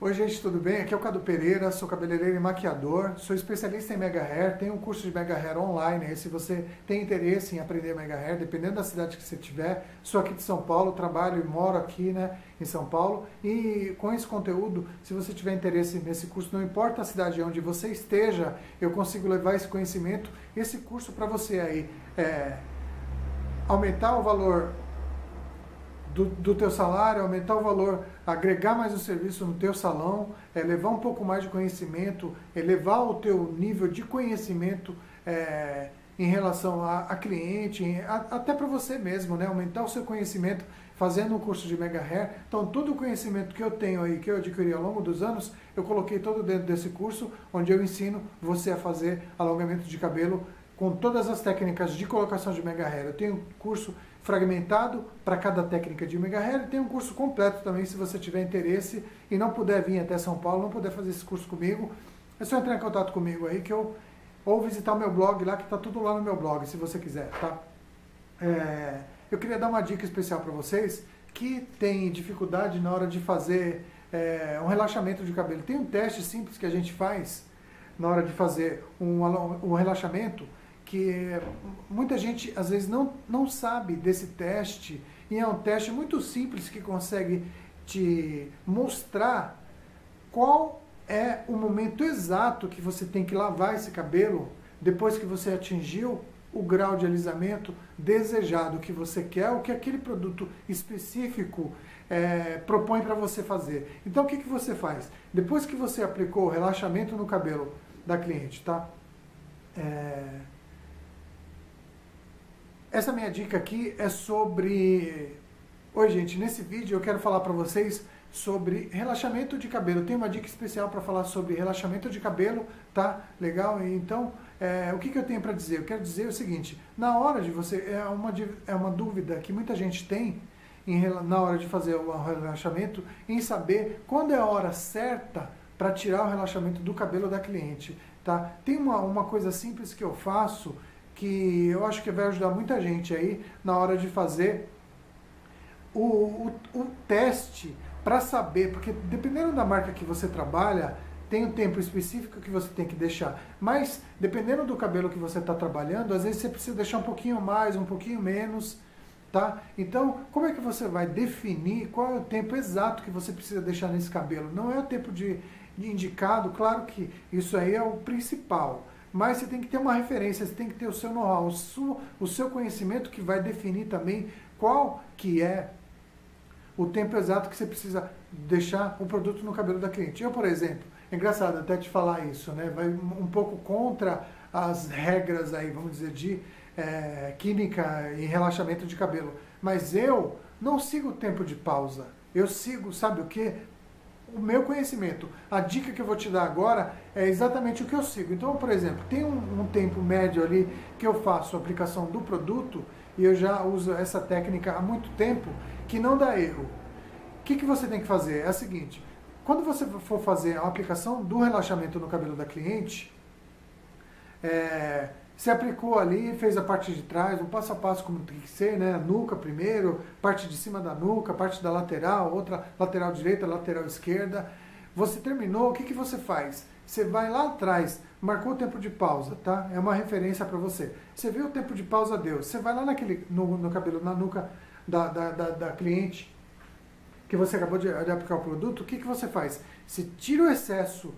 Oi gente, tudo bem? Aqui é o Cadu Pereira, sou cabeleireiro e maquiador, sou especialista em Mega Hair, tenho um curso de Mega Hair online, se você tem interesse em aprender Mega Hair, dependendo da cidade que você tiver, sou aqui de São Paulo, trabalho e moro aqui né, em São Paulo, e com esse conteúdo, se você tiver interesse nesse curso, não importa a cidade onde você esteja, eu consigo levar esse conhecimento, esse curso para você aí, é, aumentar o valor do, do teu salário, aumentar o valor, agregar mais o serviço no teu salão, é, levar um pouco mais de conhecimento, elevar o teu nível de conhecimento é, em relação a, a cliente, a, até para você mesmo, né? aumentar o seu conhecimento fazendo um curso de Mega Hair. Então, todo o conhecimento que eu tenho aí, que eu adquiri ao longo dos anos, eu coloquei todo dentro desse curso, onde eu ensino você a fazer alongamento de cabelo com todas as técnicas de colocação de Mega Hair. Eu tenho curso fragmentado para cada técnica de Mega Hair. Tem um curso completo também, se você tiver interesse e não puder vir até São Paulo, não puder fazer esse curso comigo, é só entrar em contato comigo aí que eu ou visitar o meu blog lá, que está tudo lá no meu blog, se você quiser, tá? É, eu queria dar uma dica especial para vocês que tem dificuldade na hora de fazer é, um relaxamento de cabelo. Tem um teste simples que a gente faz na hora de fazer um, um relaxamento que muita gente às vezes não, não sabe desse teste e é um teste muito simples que consegue te mostrar qual é o momento exato que você tem que lavar esse cabelo depois que você atingiu o grau de alisamento desejado que você quer, o que aquele produto específico é, propõe para você fazer. Então o que, que você faz? Depois que você aplicou o relaxamento no cabelo da cliente, tá? É, essa minha dica aqui é sobre. Oi, gente, nesse vídeo eu quero falar para vocês sobre relaxamento de cabelo. Tem uma dica especial para falar sobre relaxamento de cabelo, tá? Legal? Então, é, o que, que eu tenho para dizer? Eu quero dizer o seguinte: na hora de você. É uma, é uma dúvida que muita gente tem em, na hora de fazer o relaxamento em saber quando é a hora certa para tirar o relaxamento do cabelo da cliente. Tá? Tem uma, uma coisa simples que eu faço que eu acho que vai ajudar muita gente aí na hora de fazer o, o, o teste para saber, porque dependendo da marca que você trabalha, tem um tempo específico que você tem que deixar. Mas dependendo do cabelo que você está trabalhando, às vezes você precisa deixar um pouquinho mais, um pouquinho menos, tá? Então, como é que você vai definir qual é o tempo exato que você precisa deixar nesse cabelo? Não é o tempo de, de indicado, claro que isso aí é o principal mas você tem que ter uma referência, você tem que ter o seu know-how, o, o seu conhecimento que vai definir também qual que é o tempo exato que você precisa deixar o produto no cabelo da cliente. Eu, por exemplo, é engraçado até te falar isso, né? Vai um pouco contra as regras aí, vamos dizer, de é, química e relaxamento de cabelo. Mas eu não sigo o tempo de pausa. Eu sigo, sabe o que? O meu conhecimento. A dica que eu vou te dar agora é exatamente o que eu sigo. Então, por exemplo, tem um, um, tempo médio ali que eu faço a aplicação do produto e eu já uso essa técnica há muito tempo que não dá erro. O que, que você tem que fazer? É o seguinte: quando você for fazer a aplicação do relaxamento no cabelo da cliente, é, você aplicou ali, fez a parte de trás, um passo a passo como tem que ser, né? Nuca primeiro, parte de cima da nuca, parte da lateral, outra lateral direita, lateral esquerda. Você terminou, o que, que você faz? Você vai lá atrás, marcou o tempo de pausa, tá? É uma referência para você. Você viu o tempo de pausa, deu. Você vai lá naquele, no, no cabelo, na nuca da, da, da, da cliente, que você acabou de, de, aplicar o produto, o que, que você faz? Você tira o excesso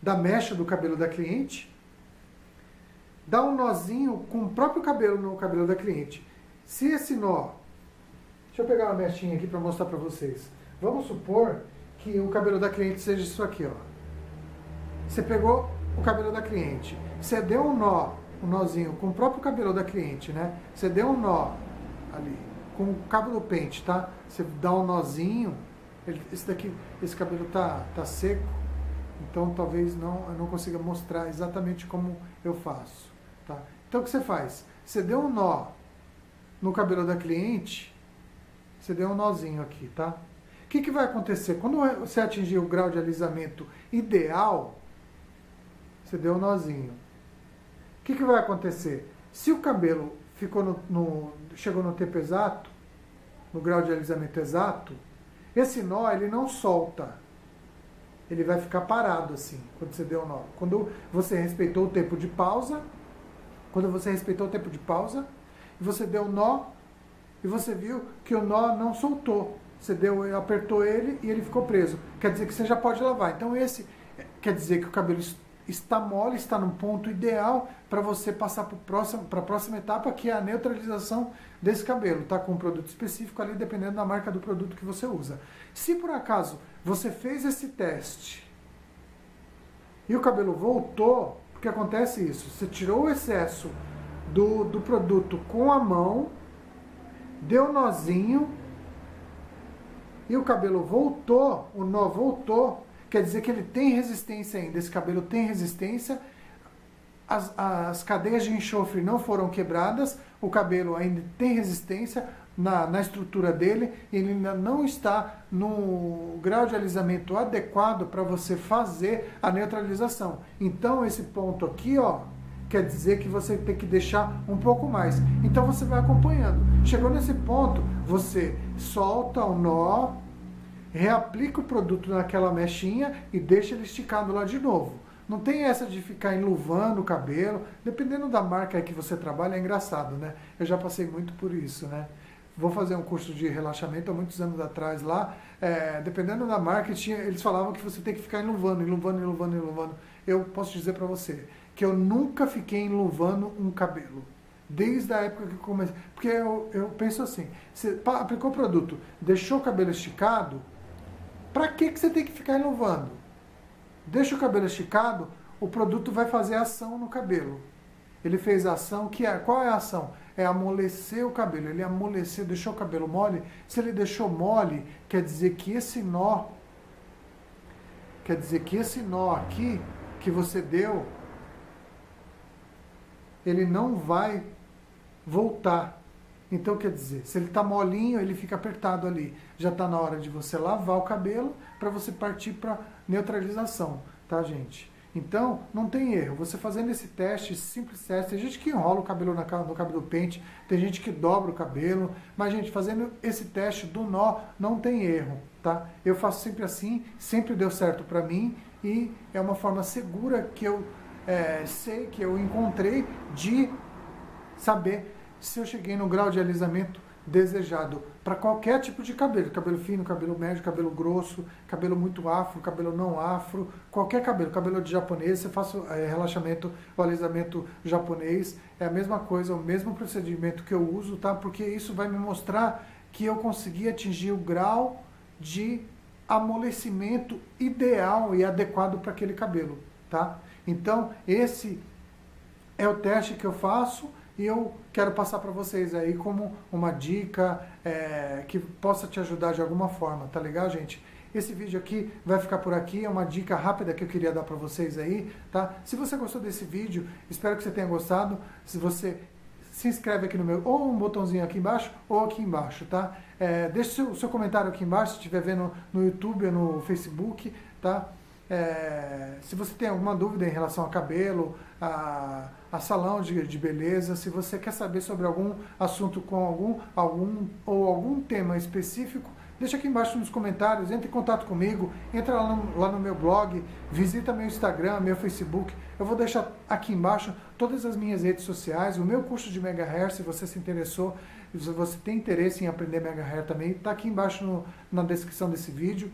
da mecha do cabelo da cliente, dá um nozinho com o próprio cabelo no cabelo da cliente. Se esse nó, deixa eu pegar uma mechinha aqui para mostrar para vocês. Vamos supor que o cabelo da cliente seja isso aqui, ó. Você pegou o cabelo da cliente, você deu um nó, um nozinho com o próprio cabelo da cliente, né? Você deu um nó ali com o cabo do pente, tá? Você dá um nozinho, ele, esse daqui, esse cabelo tá, tá seco, então talvez não, eu não consiga mostrar exatamente como eu faço. Tá? Então o que você faz? Você deu um nó no cabelo da cliente, você deu um nozinho aqui, tá? O que, que vai acontecer? Quando você atingir o grau de alisamento ideal, você deu um nozinho. O que, que vai acontecer? Se o cabelo ficou no, no, chegou no tempo exato, no grau de alisamento exato, esse nó ele não solta. ele vai ficar parado assim, quando você deu o nó. Quando você respeitou o tempo de pausa, quando você respeitou o tempo de pausa, e você deu nó, e você viu que o nó não soltou. Você deu, apertou ele e ele ficou preso. Quer dizer que você já pode lavar. Então esse quer dizer que o cabelo está mole, está no ponto ideal para você passar para a próxima etapa, que é a neutralização desse cabelo, tá? Com um produto específico ali, dependendo da marca do produto que você usa. Se por acaso você fez esse teste e o cabelo voltou, porque acontece isso, você tirou o excesso do, do produto com a mão, deu nozinho e o cabelo voltou, o nó voltou, quer dizer que ele tem resistência ainda, esse cabelo tem resistência, as, as cadeias de enxofre não foram quebradas, o cabelo ainda tem resistência na, na estrutura dele, ele ainda não está no grau de alisamento adequado para você fazer a neutralização. Então esse ponto aqui, ó, quer dizer que você tem que deixar um pouco mais. Então você vai acompanhando. Chegou nesse ponto, você solta o nó, reaplica o produto naquela mechinha e deixa ele esticado lá de novo. Não tem essa de ficar enluvando o cabelo. Dependendo da marca que você trabalha, é engraçado, né? Eu já passei muito por isso, né? Vou fazer um curso de relaxamento há muitos anos atrás lá. É, dependendo da marca, eles falavam que você tem que ficar enluvando, enluvando, enluvando, enluvando. Eu posso dizer para você que eu nunca fiquei enluvando um cabelo. Desde a época que comecei. Porque eu, eu penso assim: você aplicou o produto, deixou o cabelo esticado, para que, que você tem que ficar enluvando? Deixa o cabelo esticado, o produto vai fazer ação no cabelo. Ele fez a ação, que é, qual é a ação? É amolecer o cabelo. Ele amoleceu, deixou o cabelo mole. Se ele deixou mole, quer dizer que esse nó, quer dizer que esse nó aqui que você deu, ele não vai voltar. Então, quer dizer, se ele está molinho, ele fica apertado ali. Já está na hora de você lavar o cabelo para você partir para neutralização, tá, gente? Então, não tem erro. Você fazendo esse teste, simples teste, tem gente que enrola o cabelo no cabelo pente, tem gente que dobra o cabelo, mas, gente, fazendo esse teste do nó, não tem erro, tá? Eu faço sempre assim, sempre deu certo para mim e é uma forma segura que eu é, sei, que eu encontrei de saber se eu cheguei no grau de alisamento desejado para qualquer tipo de cabelo, cabelo fino, cabelo médio, cabelo grosso, cabelo muito afro, cabelo não afro, qualquer cabelo, cabelo de japonês, você faz é, relaxamento ou alisamento japonês, é a mesma coisa, o mesmo procedimento que eu uso, tá? Porque isso vai me mostrar que eu consegui atingir o grau de amolecimento ideal e adequado para aquele cabelo, tá? Então, esse é o teste que eu faço e eu quero passar para vocês aí como uma dica é, que possa te ajudar de alguma forma, tá legal, gente? Esse vídeo aqui vai ficar por aqui, é uma dica rápida que eu queria dar para vocês aí, tá? Se você gostou desse vídeo, espero que você tenha gostado. Se você se inscreve aqui no meu, ou um botãozinho aqui embaixo, ou aqui embaixo, tá? É, deixe o seu, seu, comentário aqui embaixo, se estiver vendo no YouTube ou no Facebook, tá? É, se você tem alguma dúvida em relação a cabelo, a, a salão de, de, beleza, se você quer saber sobre algum assunto com algum, algum ou algum tema específico, deixa aqui embaixo nos comentários, entre em contato comigo, entra lá no, lá no meu blog, visita meu Instagram, meu Facebook. Eu vou deixar aqui embaixo todas as minhas redes sociais, o meu curso de Mega se você se interessou, se você tem interesse em aprender Mega também, está aqui embaixo no, na descrição desse vídeo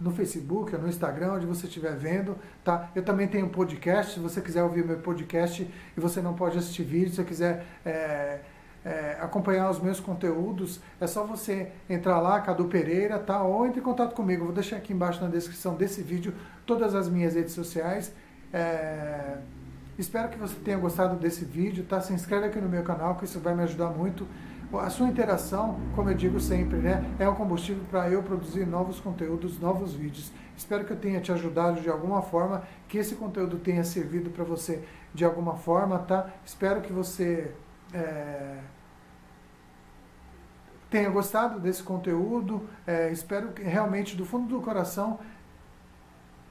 no Facebook, no Instagram, onde você estiver vendo, tá? Eu também tenho um podcast, se você quiser ouvir meu podcast e você não pode assistir vídeo, se você quiser é, é, acompanhar os meus conteúdos, é só você entrar lá, Cadu Pereira, tá? Ou entre em contato comigo, vou deixar aqui embaixo na descrição desse vídeo todas as minhas redes sociais. É, espero que você tenha gostado desse vídeo, tá? Se inscreve aqui no meu canal, que isso vai me ajudar muito. A sua interação, como eu digo sempre, né, é o combustível para eu produzir novos conteúdos, novos vídeos. Espero que eu tenha te ajudado de alguma forma, que esse conteúdo tenha servido para você de alguma forma, tá? Espero que você é, tenha gostado desse conteúdo. É, espero que realmente, do fundo do coração,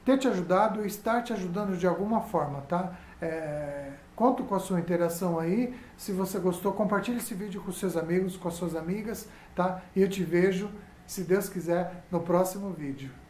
ter te ajudado e estar te ajudando de alguma forma, tá? É, Conto com a sua interação aí. Se você gostou, compartilhe esse vídeo com seus amigos, com as suas amigas, tá? E eu te vejo, se Deus quiser, no próximo vídeo.